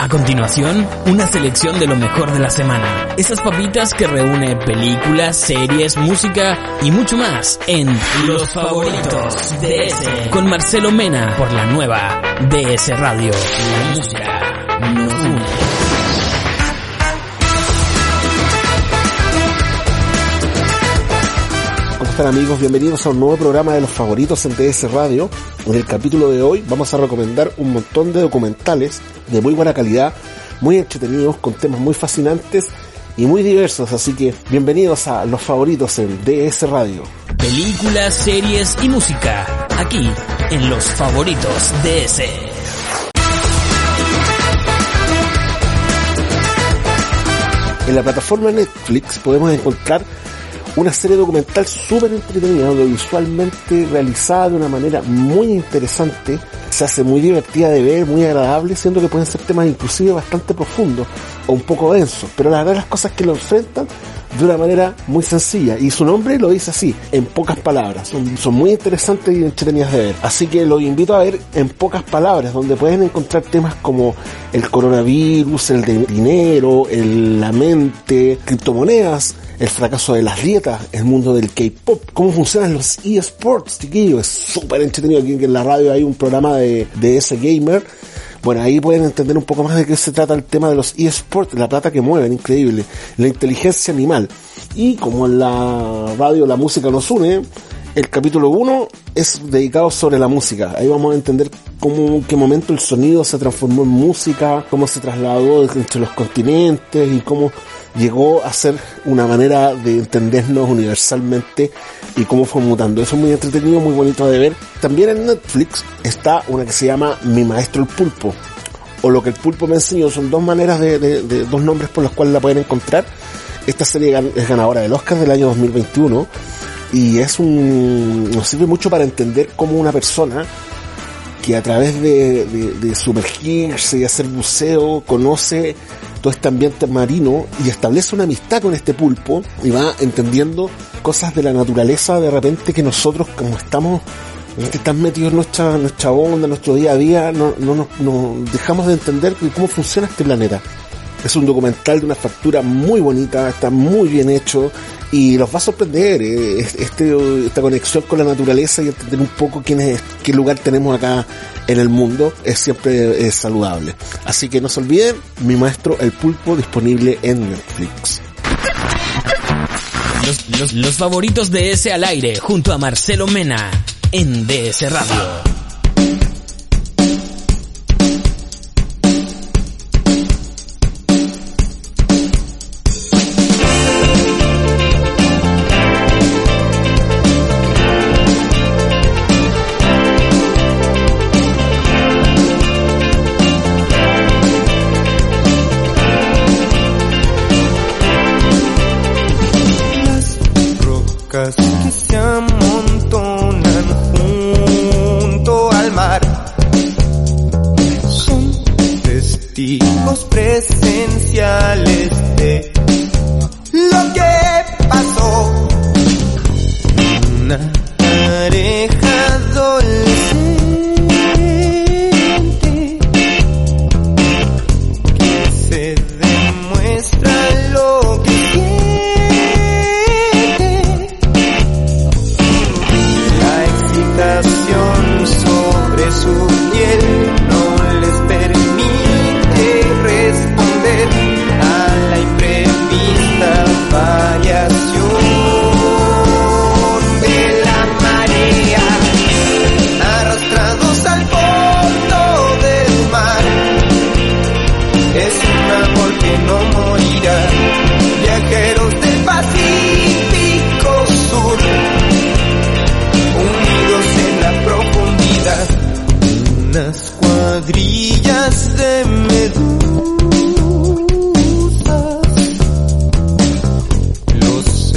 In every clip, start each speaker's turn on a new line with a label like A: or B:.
A: A continuación, una selección de lo mejor de la semana. Esas papitas que reúne películas, series, música y mucho más en Los Favoritos DS con Marcelo Mena por la nueva DS Radio. La música nos une.
B: Están amigos? Bienvenidos a un nuevo programa de los favoritos en DS Radio. En el capítulo de hoy vamos a recomendar un montón de documentales de muy buena calidad, muy entretenidos, con temas muy fascinantes y muy diversos. Así que bienvenidos a los favoritos en DS Radio.
A: Películas, series y música. Aquí en Los Favoritos DS.
B: En la plataforma Netflix podemos encontrar una serie documental súper entretenida, audiovisualmente realizada de una manera muy interesante, se hace muy divertida de ver, muy agradable, siendo que pueden ser temas inclusive bastante profundos o un poco densos, pero la verdad las cosas que lo enfrentan de una manera muy sencilla y su nombre lo dice así, en pocas palabras, son, son muy interesantes y entretenidas de ver, así que los invito a ver en pocas palabras, donde pueden encontrar temas como el coronavirus, el de dinero, el, la mente, criptomonedas, el fracaso de las dietas, el mundo del K-pop, cómo funcionan los eSports, chiquillos, es súper entretenido aquí en la radio hay un programa de, de ese gamer. Bueno, ahí pueden entender un poco más de qué se trata el tema de los eSports, la plata que mueven, increíble, la inteligencia animal. Y como en la radio la música nos une, el capítulo 1 es dedicado sobre la música. Ahí vamos a entender cómo, en qué momento el sonido se transformó en música, cómo se trasladó entre los continentes y cómo llegó a ser una manera de entendernos universalmente y cómo fue mutando. Eso es muy entretenido, muy bonito de ver. También en Netflix está una que se llama Mi Maestro el Pulpo, o Lo que el Pulpo me enseñó. Son dos maneras de, dos nombres por los cuales la pueden encontrar. Esta serie es ganadora del Oscar del año 2021 y es un nos sirve mucho para entender cómo una persona que a través de, de, de sumergirse y hacer buceo conoce todo este ambiente marino y establece una amistad con este pulpo y va entendiendo cosas de la naturaleza de repente que nosotros como estamos están metidos en nuestra, nuestra onda, en nuestro día a día, no, no, no, no dejamos de entender cómo funciona este planeta. Es un documental de una factura muy bonita, está muy bien hecho y los va a sorprender eh, este, esta conexión con la naturaleza y entender un poco quién es, qué lugar tenemos acá en el mundo es siempre saludable. Así que no se olviden, mi maestro El Pulpo disponible en Netflix.
A: Los, los favoritos de ese al aire junto a Marcelo Mena en DS Radio.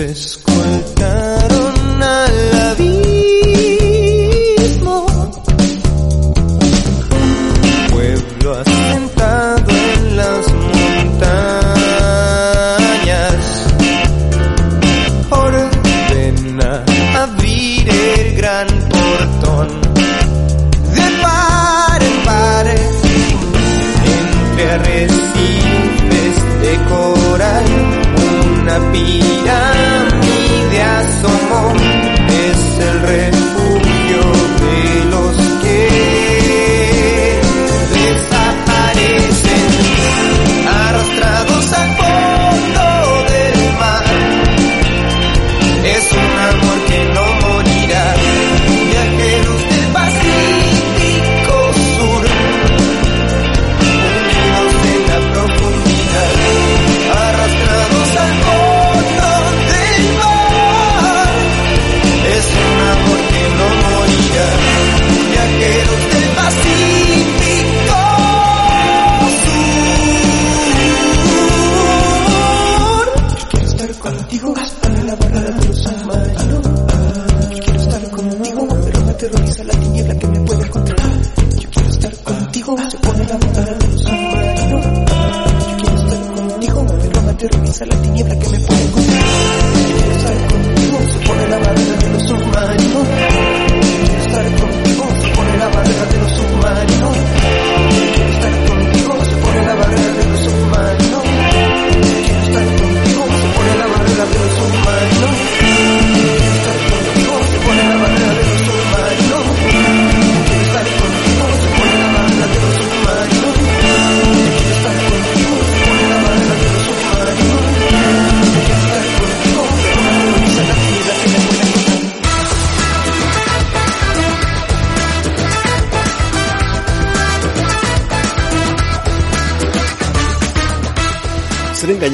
C: escolta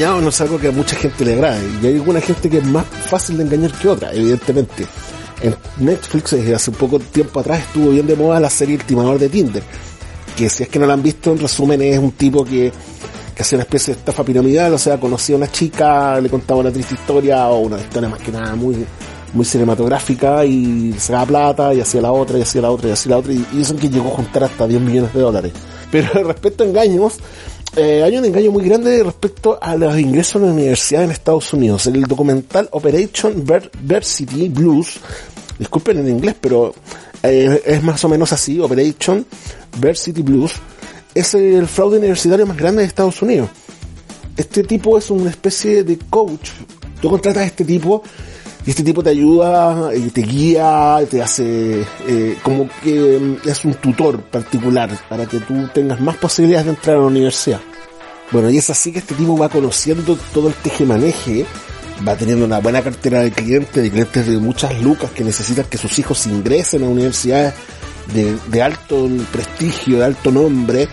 C: no es
B: algo que a mucha gente le agrade. Y hay alguna gente que es más fácil de engañar que otra, evidentemente. En Netflix, desde hace un poco tiempo atrás, estuvo bien de moda la serie El Timador de Tinder. Que si es que no la han visto, en resumen es un tipo que, que hacía una especie de estafa piramidal, o sea, conocía a una chica, le contaba una triste historia, o una historia más que nada muy, muy cinematográfica, y sacaba plata, y hacía la otra, y hacía la otra, y hacía la otra, y, y eso que llegó a juntar hasta 10 millones de dólares. Pero respecto a engaños, eh, hay un engaño muy grande respecto a los ingresos a la universidad en Estados Unidos. El documental Operation Ver- Varsity Blues, disculpen en inglés, pero eh, es más o menos así, Operation Varsity Blues, es el fraude universitario más grande de Estados Unidos. Este tipo es una especie de coach. Tú contratas a este tipo y este tipo te ayuda, y te guía, te hace eh, como que mm, es un tutor particular para que tú tengas más posibilidades de entrar a la universidad. Bueno, y es así que este tipo va conociendo todo el tejemaneje, va teniendo una buena cartera de clientes, de clientes de muchas lucas que necesitan que sus hijos ingresen a universidades de, de alto prestigio, de alto nombre.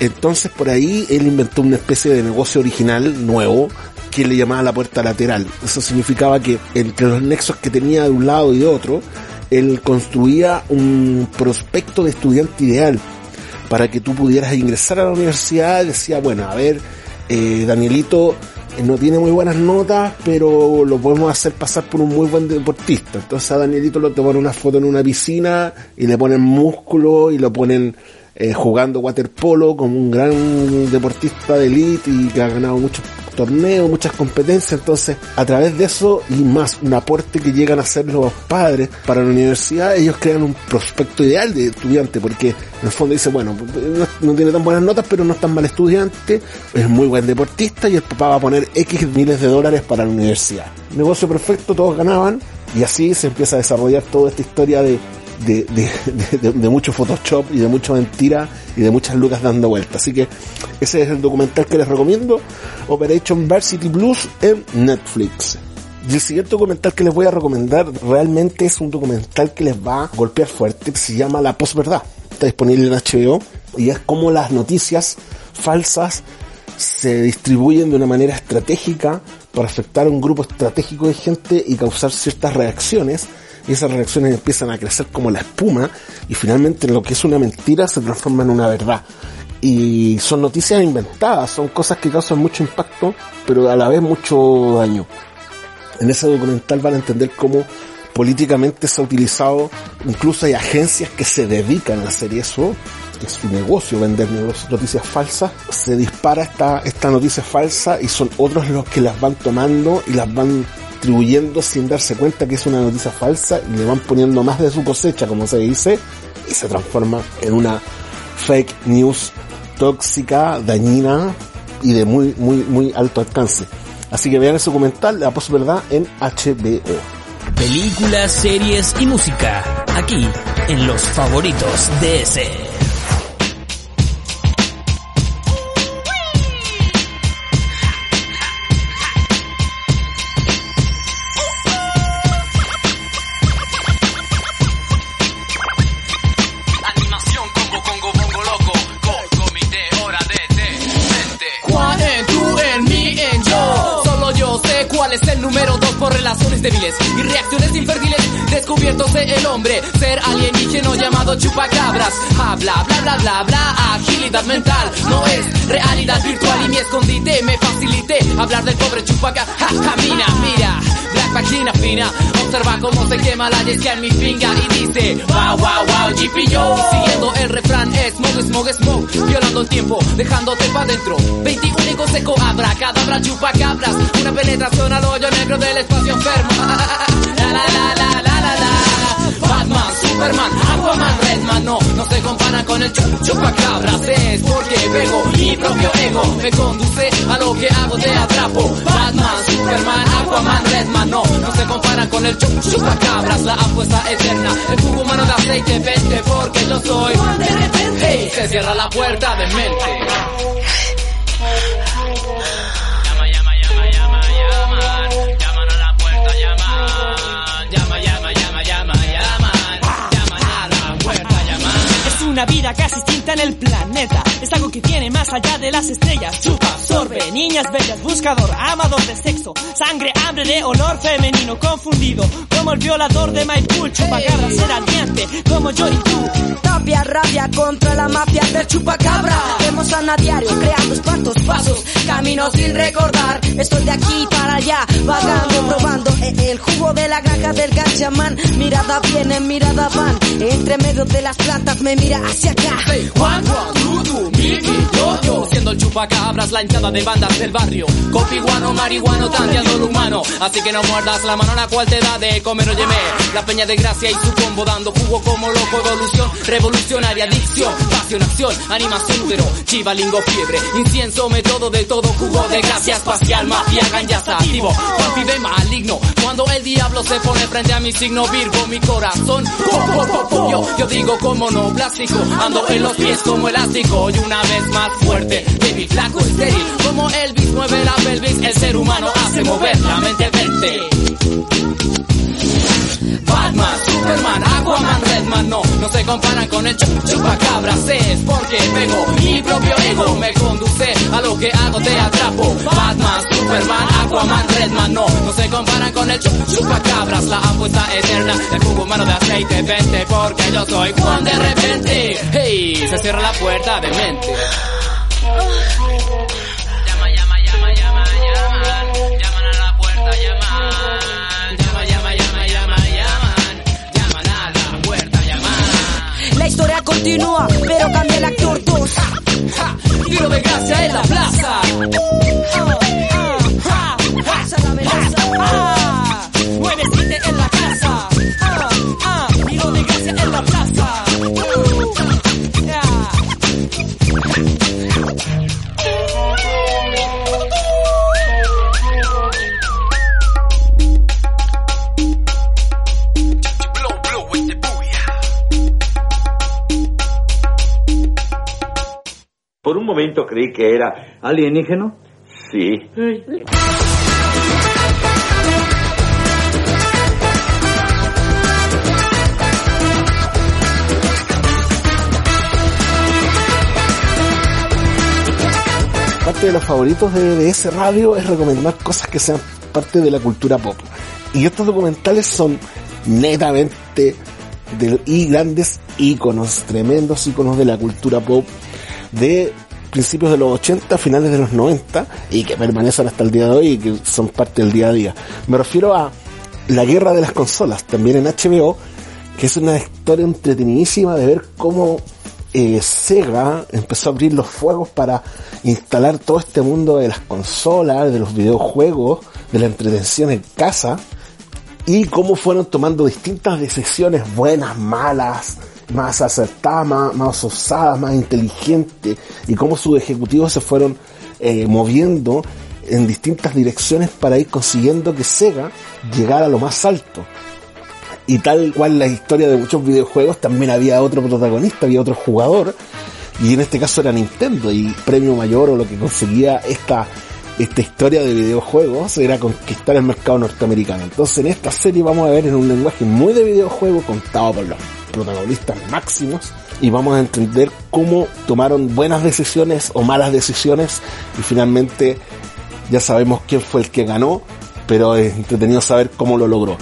B: Entonces por ahí él inventó una especie de negocio original nuevo que le llamaba la puerta lateral. Eso significaba que entre los nexos que tenía de un lado y de otro, él construía un prospecto de estudiante ideal para que tú pudieras ingresar a la universidad. Decía, bueno, a ver, eh, Danielito eh, no tiene muy buenas notas, pero lo podemos hacer pasar por un muy buen deportista. Entonces a Danielito lo ponen una foto en una piscina y le ponen músculo y lo ponen eh, jugando waterpolo como un gran deportista de elite y que ha ganado muchos torneos, muchas competencias. Entonces, a través de eso y más un aporte que llegan a hacer los padres para la universidad, ellos crean un prospecto ideal de estudiante, porque en el fondo dice, bueno, no, no tiene tan buenas notas, pero no es tan mal estudiante, es muy buen deportista y el papá va a poner X miles de dólares para la universidad. Negocio perfecto, todos ganaban y así se empieza a desarrollar toda esta historia de de, de, de, de, mucho Photoshop y de mucha mentira y de muchas lucas dando vueltas. Así que ese es el documental que les recomiendo, Operation Varsity Blues en Netflix. Y el siguiente documental que les voy a recomendar realmente es un documental que les va a golpear fuerte, se llama La Posverdad. Está disponible en HBO y es como las noticias falsas se distribuyen de una manera estratégica para afectar a un grupo estratégico de gente y causar ciertas reacciones y esas reacciones empiezan a crecer como la espuma y finalmente lo que es una mentira se transforma en una verdad. Y son noticias inventadas, son cosas que causan mucho impacto, pero a la vez mucho daño. En ese documental van a entender cómo políticamente se ha utilizado, incluso hay agencias que se dedican a hacer eso, que es su negocio vender noticias falsas, se dispara esta, esta noticia falsa y son otros los que las van tomando y las van distribuyendo sin darse cuenta que es una noticia falsa y le van poniendo más de su cosecha, como se dice, y se transforma en una fake news tóxica, dañina y de muy, muy, muy alto alcance. Así que vean ese documental, La Posverdad, en HBO.
A: Películas, series y música. Aquí, en los favoritos de ese.
D: Es el número dos por relaciones débiles y reacciones infértiles descubiertos de el hombre. Ser alienígeno llamado chupacabras. Habla, bla, bla, bla, bla. Agilidad mental no es realidad virtual y mi escondite me facilité hablar del pobre chupaca. Ja, ja, mira, vagina fina, observa cómo se quema la yesca en mi finga y dice Wow, wow, wow, GP yo Siguiendo el refrán, smoke, smoke, smoke. Violando el tiempo, dejándote pa' dentro. 21 seco, abra, cadabra, chupa cabras Una penetración al hoyo negro del espacio enfermo. La, la, la, la, la, la, la. Batman, Superman, Aquaman, Redman. No, no se comparan con el chup, chupacabras. Es porque pego mi propio ego. Me conduce a lo que hago, te atrapo. Batman, Superman, Aquaman, Redman Con el chup, chupacabras La apuesta eterna, el jugo humano de aceite Vente porque yo soy Hey, se cierra la puerta de mente
E: Llama, llama, llama, llama, llaman. Llaman a la puerta, llaman. Llama, llama, llama, llama, llaman. Llaman a la puerta, llaman.
F: Es una vida casi en el planeta. Es algo que tiene más allá de las estrellas. Chupa, absorbe, niñas bellas, buscador, amador de sexo. Sangre, hambre de olor femenino, confundido. Como el violador de Maipú, chupacabras era diente, como yo y tú.
G: Tapia, rabia contra la mafia del chupacabra. Vemos a diario creando espantos, pasos, caminos sin recordar. Estoy de aquí para allá, vagando, probando eh, el jugo de la granja del gachamán. Mirada viene, mirada van. Entre medio de las plantas me mira hacia acá.
D: Say Juan, yo, Siendo el chupacabras la hinchada de bandas del barrio. Copi, guano, marihuano, tanteando lo humano. Así que no muerdas la mano a la cual te da de comer o yemé La peña de gracia y su combo dando jugo como loco Evolución revolucionaria, adicción, pasión, acción Animación, útero, chiva, lingo, fiebre Incienso, método de todo jugo de gracia Espacial, mafia, ganja, activo de maligno. Cuando el diablo se pone frente a mi signo Virgo, mi corazón. Yo, yo digo como no, plástico Ando en los pies como elástico Y vez más fuerte, baby, flaco, estéril Como Elvis mueve la pelvis El ser humano hace mover la mente verte Batman, Superman, Aquaman, Redman No, no se comparan con el chup chupacabras Es porque pego mi propio ego Me conduce a lo que hago, te atrapo. Batman, Superman, Aquaman, Redman No, no se comparan con el chup chupacabras La apuesta eterna, el jugo humano de aceite Vente porque yo soy Juan de repente. Hey, se cierra la puerta de mente
G: continúa, pero cambia el actor 2.
D: Ja, Tiro de gracia en la plaza
F: Ah,
G: Pasa la
F: ah, Nuevecite en la casa. Ah, ah, tiro de gracia en la plaza.
H: Por un momento creí que era alienígeno. Sí.
B: Parte de los favoritos de, de ese radio es recomendar cosas que sean parte de la cultura pop. Y estos documentales son netamente de, y grandes íconos, tremendos íconos de la cultura pop de principios de los 80, finales de los 90 y que permanecen hasta el día de hoy y que son parte del día a día. Me refiero a La Guerra de las Consolas, también en HBO, que es una historia entretenidísima de ver cómo eh, Sega empezó a abrir los fuegos para instalar todo este mundo de las consolas, de los videojuegos, de la entretención en casa y cómo fueron tomando distintas decisiones buenas, malas, más acertadas, más, más osadas, más inteligentes, y cómo sus ejecutivos se fueron eh, moviendo en distintas direcciones para ir consiguiendo que Sega llegara a lo más alto. Y tal cual la historia de muchos videojuegos, también había otro protagonista, había otro jugador, y en este caso era Nintendo, y premio mayor o lo que conseguía esta, esta historia de videojuegos era conquistar el mercado norteamericano. Entonces en esta serie vamos a ver en un lenguaje muy de videojuego contado por los protagonistas máximos y vamos a entender cómo tomaron buenas decisiones o malas decisiones y finalmente ya sabemos quién fue el que ganó, pero es entretenido saber cómo lo logró.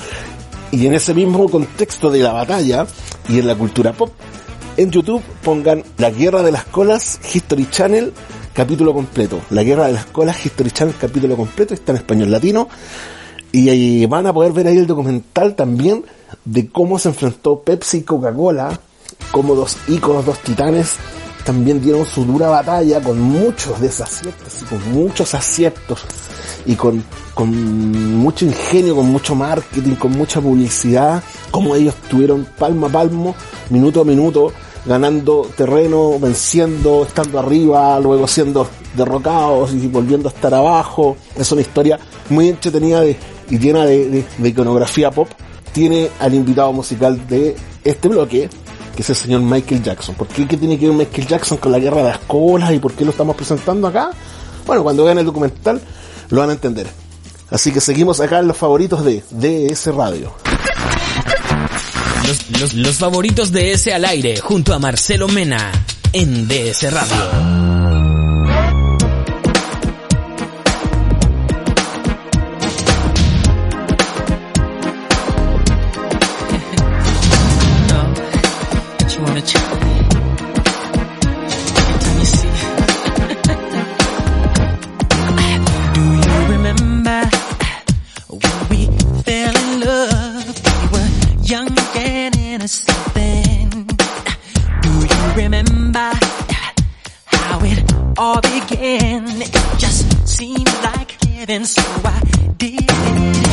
B: Y en ese mismo contexto de la batalla y en la cultura pop, en YouTube pongan La Guerra de las Colas History Channel capítulo completo. La Guerra de las Colas History Channel capítulo completo está en español latino y ahí van a poder ver ahí el documental también de cómo se enfrentó Pepsi y Coca-Cola, como dos íconos, dos titanes, también dieron su dura batalla con muchos desaciertos y con muchos aciertos y con, con mucho ingenio, con mucho marketing, con mucha publicidad, como ellos tuvieron palmo a palmo, minuto a minuto, ganando terreno, venciendo, estando arriba, luego siendo derrocados y volviendo a estar abajo. Es una historia muy entretenida de- y llena de, iconografía pop. Tiene al invitado musical de este bloque, que es el señor Michael Jackson. ¿Por qué, tiene que ver Michael Jackson con la guerra de las colas y por qué lo estamos presentando acá? Bueno, cuando vean el documental lo van a entender. Así que seguimos acá en los favoritos de DS Radio.
A: Los, favoritos de ese al aire junto a Marcelo Mena en DS Radio.
I: All? It just seemed like heaven, so I did it.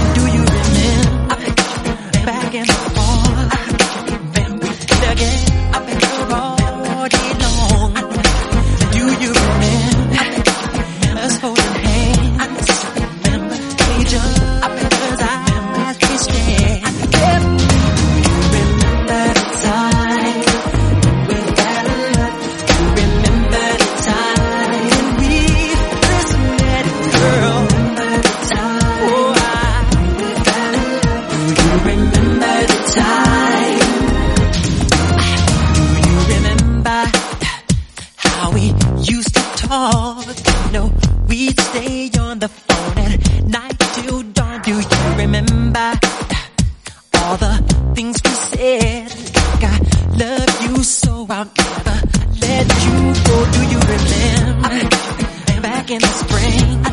I: All the things we said? Like I love you so I'll never let you go. Do you remember back in the spring?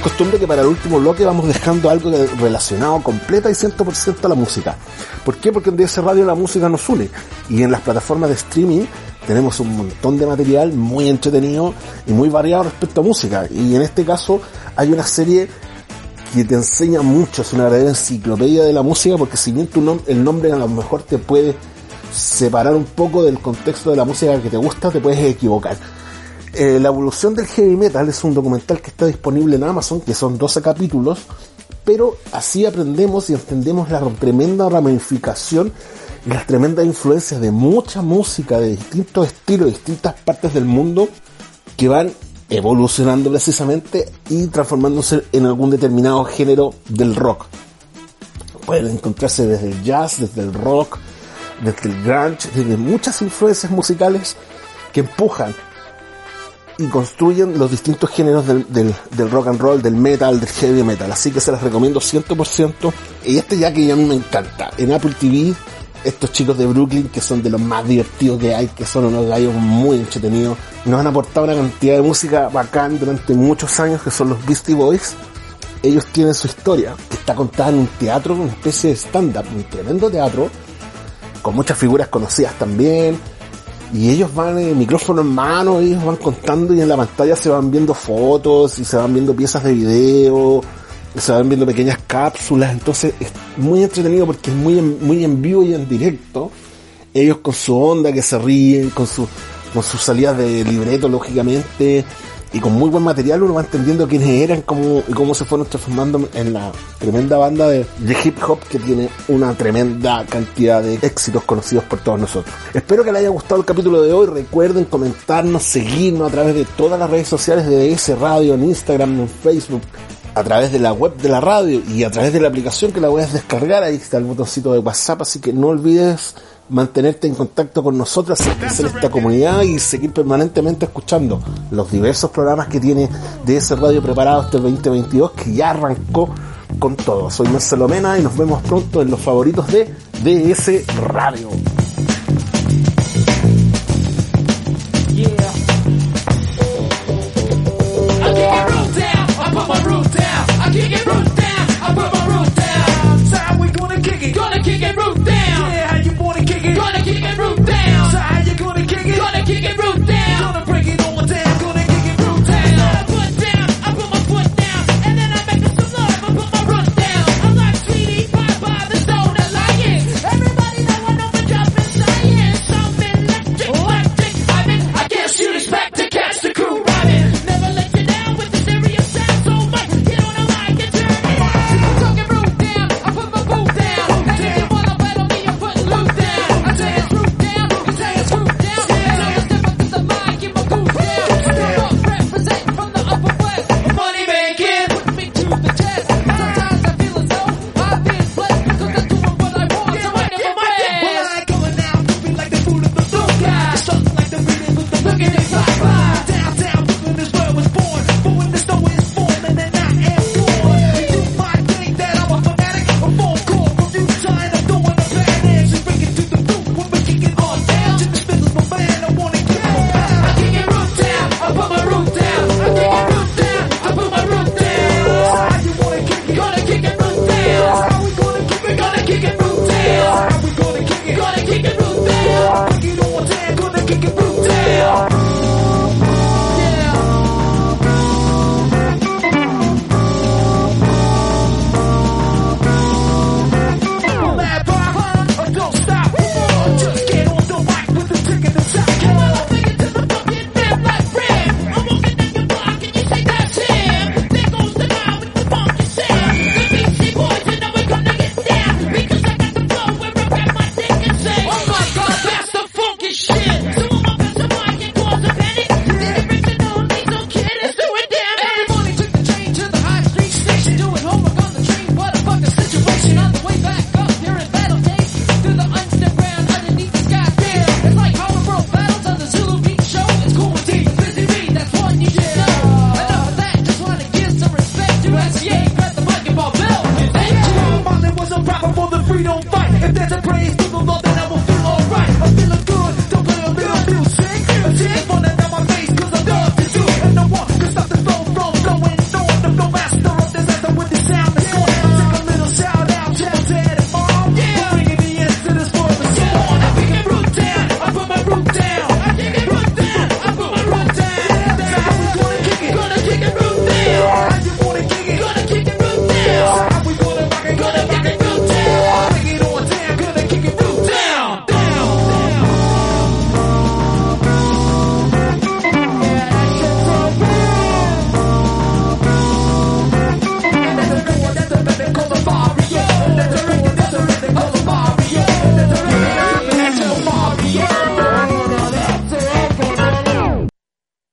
B: Es costumbre que para el último bloque vamos dejando algo relacionado completa y 100% a la música. ¿Por qué? Porque en DS Radio la música nos une. Y en las plataformas de streaming tenemos un montón de material muy entretenido y muy variado respecto a música. Y en este caso hay una serie que te enseña mucho, es una verdadera enciclopedia de la música, porque si bien tu nom- el nombre a lo mejor te puede separar un poco del contexto de la música que te gusta, te puedes equivocar. Eh, la evolución del heavy metal es un documental que está disponible en Amazon, que son 12 capítulos, pero así aprendemos y entendemos la tremenda ramificación y las tremendas influencias de mucha música de distintos estilos, de distintas partes del mundo, que van evolucionando precisamente y transformándose en algún determinado género del rock. Pueden encontrarse desde el jazz, desde el rock, desde el grunge, desde muchas influencias musicales que empujan y construyen los distintos géneros del, del- del rock and roll, del metal, del heavy metal. Así que se las recomiendo 100%. Y este ya que a mí me encanta. En Apple TV, estos chicos de Brooklyn, que son de los más divertidos que hay, que son unos gallos muy entretenidos, nos han aportado una cantidad de música bacán durante muchos años, que son los Beastie Boys. Ellos tienen su historia, que está contada en un teatro, una especie de stand-up, un tremendo teatro, con muchas figuras conocidas también. Y ellos van, eh, micrófono en mano, ellos van contando y en la pantalla se van viendo fotos y se van viendo piezas de video, se van viendo pequeñas cápsulas. Entonces es muy entretenido porque es muy en, muy en vivo y en directo. Ellos con su onda que se ríen, con su con sus salidas de libreto, lógicamente, y con muy buen material uno va entendiendo quiénes eran cómo, y cómo se fueron transformando en la tremenda banda de, hip hop que tiene una tremenda cantidad de éxitos conocidos por todos nosotros. Espero que les haya gustado el capítulo de hoy. Recuerden comentarnos, seguirnos a través de todas las redes sociales de DS Radio, en Instagram, en Facebook, a través de la web de la radio y a través de la aplicación que la puedes descargar. Ahí está el botoncito de WhatsApp, así que no olvides mantenerte en contacto con nosotras, en esta comunidad y seguir permanentemente escuchando los diversos programas que tiene de ese radio preparado este 2022 que ya arrancó con todo. Soy Marcelo Mena y nos vemos pronto en los favoritos de DS Radio.